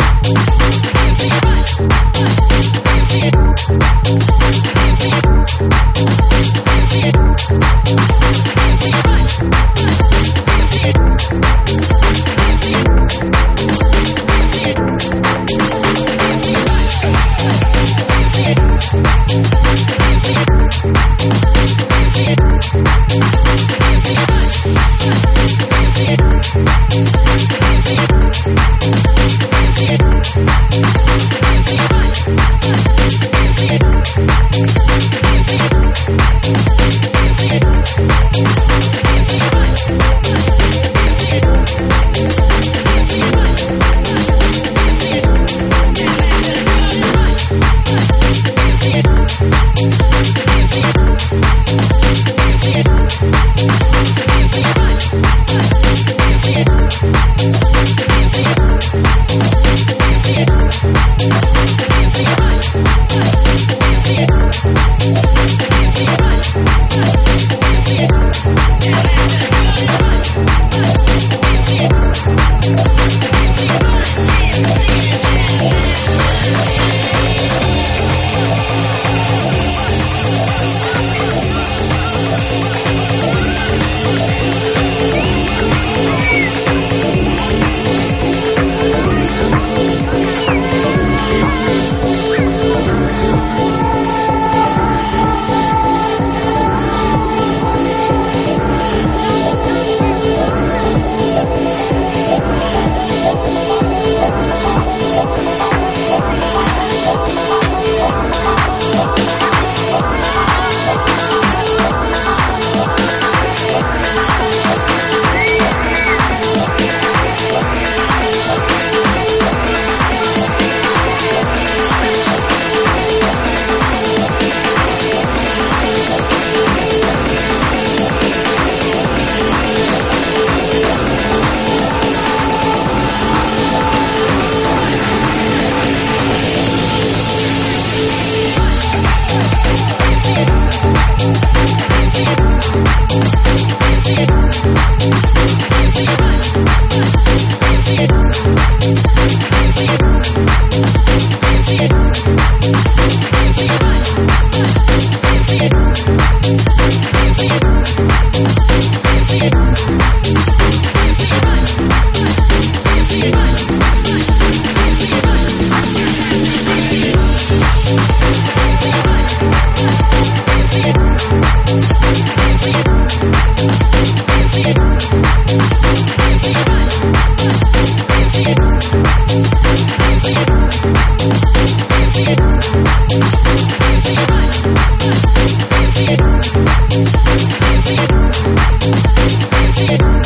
If you want,